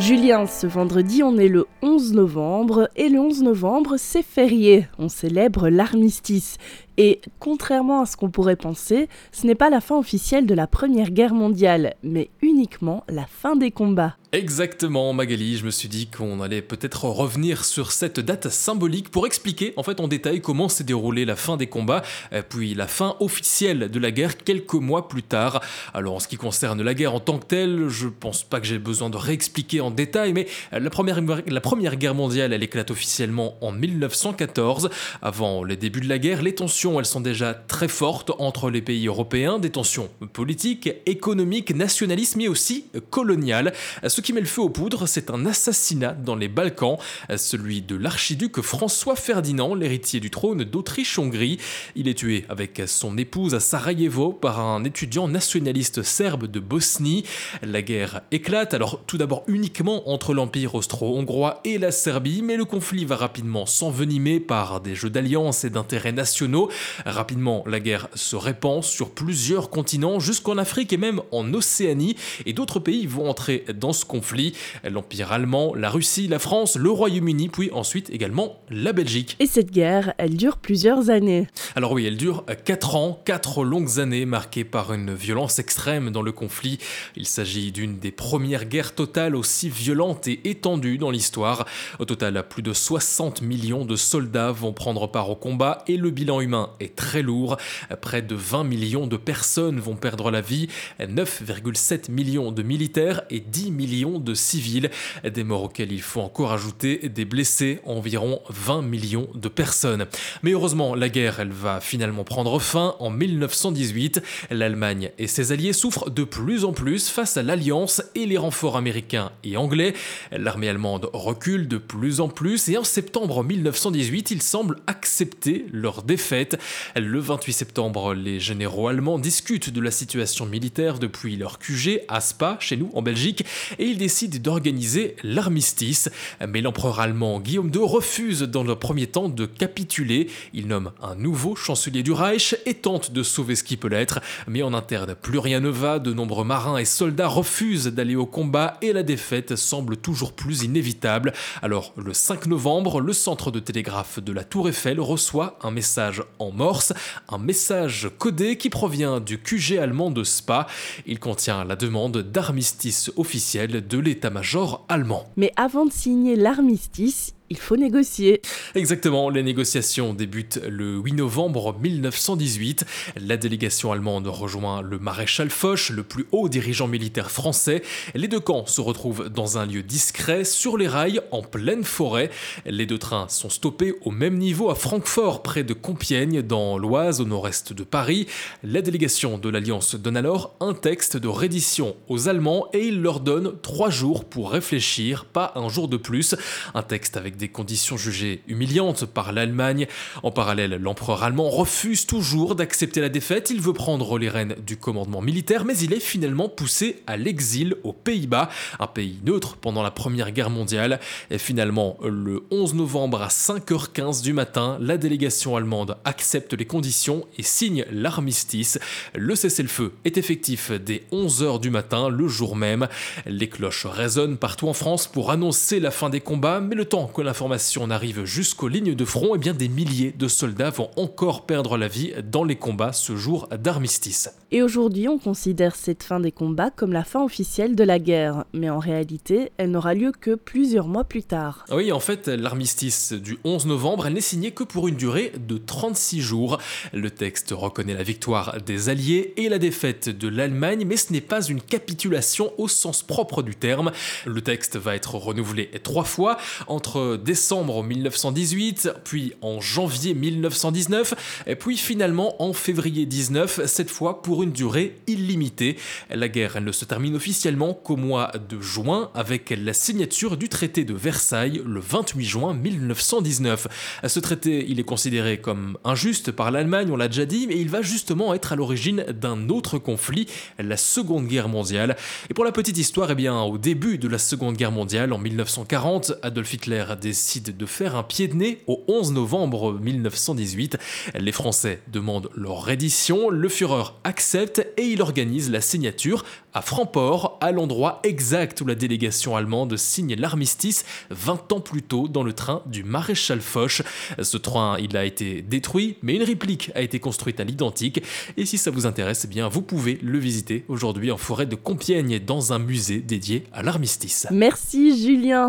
Julien, ce vendredi, on est le 11 novembre et le 11 novembre, c'est férié. On célèbre l'armistice. Et contrairement à ce qu'on pourrait penser, ce n'est pas la fin officielle de la Première Guerre mondiale, mais uniquement la fin des combats. Exactement, Magali, je me suis dit qu'on allait peut-être revenir sur cette date symbolique pour expliquer en fait en détail comment s'est déroulée la fin des combats, euh, puis la fin officielle de la guerre quelques mois plus tard. Alors en ce qui concerne la guerre en tant que telle, je pense pas que j'ai besoin de réexpliquer en détail, mais la première, la première guerre mondiale, elle éclate officiellement en 1914. Avant les débuts de la guerre, les tensions, elles sont déjà très fortes entre les pays européens, des tensions politiques, économiques, nationalistes, mais aussi coloniales. Ce qui met le feu aux poudres, c'est un assassinat dans les Balkans, celui de l'archiduc François Ferdinand, l'héritier du trône d'Autriche-Hongrie. Il est tué avec son épouse à Sarajevo par un étudiant nationaliste serbe de Bosnie. La guerre éclate, alors tout d'abord uniquement entre l'Empire austro-hongrois et la Serbie, mais le conflit va rapidement s'envenimer par des jeux d'alliance et d'intérêts nationaux. Rapidement, la guerre se répand sur plusieurs continents, jusqu'en Afrique et même en Océanie, et d'autres pays vont entrer dans ce conflit, l'Empire allemand, la Russie, la France, le Royaume-Uni, puis ensuite également la Belgique. Et cette guerre, elle dure plusieurs années. Alors oui, elle dure 4 ans, 4 longues années marquées par une violence extrême dans le conflit. Il s'agit d'une des premières guerres totales aussi violentes et étendues dans l'histoire. Au total, plus de 60 millions de soldats vont prendre part au combat et le bilan humain est très lourd. Près de 20 millions de personnes vont perdre la vie, 9,7 millions de militaires et 10 millions de civils, des morts auxquels il faut encore ajouter des blessés, environ 20 millions de personnes. Mais heureusement, la guerre, elle va finalement prendre fin en 1918. L'Allemagne et ses alliés souffrent de plus en plus face à l'Alliance et les renforts américains et anglais. L'armée allemande recule de plus en plus et en septembre 1918, ils semblent accepter leur défaite. Le 28 septembre, les généraux allemands discutent de la situation militaire depuis leur QG à Spa, chez nous en Belgique, et il décide d'organiser l'armistice. Mais l'empereur allemand Guillaume II refuse dans le premier temps de capituler. Il nomme un nouveau chancelier du Reich et tente de sauver ce qui peut l'être. Mais en interne, plus rien ne va. De nombreux marins et soldats refusent d'aller au combat et la défaite semble toujours plus inévitable. Alors, le 5 novembre, le centre de télégraphe de la Tour Eiffel reçoit un message en morse, un message codé qui provient du QG allemand de Spa. Il contient la demande d'armistice officiel de l'état-major allemand. Mais avant de signer l'armistice, il faut négocier. Exactement, les négociations débutent le 8 novembre 1918. La délégation allemande rejoint le maréchal Foch, le plus haut dirigeant militaire français. Les deux camps se retrouvent dans un lieu discret, sur les rails, en pleine forêt. Les deux trains sont stoppés au même niveau à Francfort, près de Compiègne, dans l'Oise, au nord-est de Paris. La délégation de l'Alliance donne alors un texte de reddition aux Allemands et il leur donne trois jours pour réfléchir, pas un jour de plus. Un texte avec des conditions jugées humiliantes par l'Allemagne. En parallèle, l'empereur allemand refuse toujours d'accepter la défaite, il veut prendre les rênes du commandement militaire, mais il est finalement poussé à l'exil aux Pays-Bas, un pays neutre pendant la Première Guerre mondiale. Et finalement, le 11 novembre à 5h15 du matin, la délégation allemande accepte les conditions et signe l'armistice. Le cessez-le-feu est effectif dès 11h du matin, le jour même. Les cloches résonnent partout en France pour annoncer la fin des combats, mais le temps que l'information arrive jusqu'aux lignes de front, et eh bien des milliers de soldats vont encore perdre la vie dans les combats ce jour d'armistice. Et aujourd'hui, on considère cette fin des combats comme la fin officielle de la guerre, mais en réalité, elle n'aura lieu que plusieurs mois plus tard. Oui, en fait, l'armistice du 11 novembre, elle n'est signée que pour une durée de 36 jours. Le texte reconnaît la victoire des Alliés et la défaite de l'Allemagne, mais ce n'est pas une capitulation au sens propre du terme. Le texte va être renouvelé trois fois entre décembre 1918, puis en janvier 1919, et puis finalement en février 19, cette fois pour une durée illimitée. La guerre ne se termine officiellement qu'au mois de juin avec la signature du traité de Versailles le 28 juin 1919. Ce traité, il est considéré comme injuste par l'Allemagne, on l'a déjà dit, mais il va justement être à l'origine d'un autre conflit, la Seconde Guerre mondiale. Et pour la petite histoire, eh bien, au début de la Seconde Guerre mondiale, en 1940, Adolf Hitler décide de faire un pied de nez au 11 novembre 1918. Les Français demandent leur reddition, le Führer accepte et il organise la signature à Francfort, à l'endroit exact où la délégation allemande signe l'armistice 20 ans plus tôt dans le train du maréchal Foch. Ce train, il a été détruit, mais une réplique a été construite à l'identique. Et si ça vous intéresse, eh bien vous pouvez le visiter aujourd'hui en forêt de Compiègne dans un musée dédié à l'armistice. Merci Julien.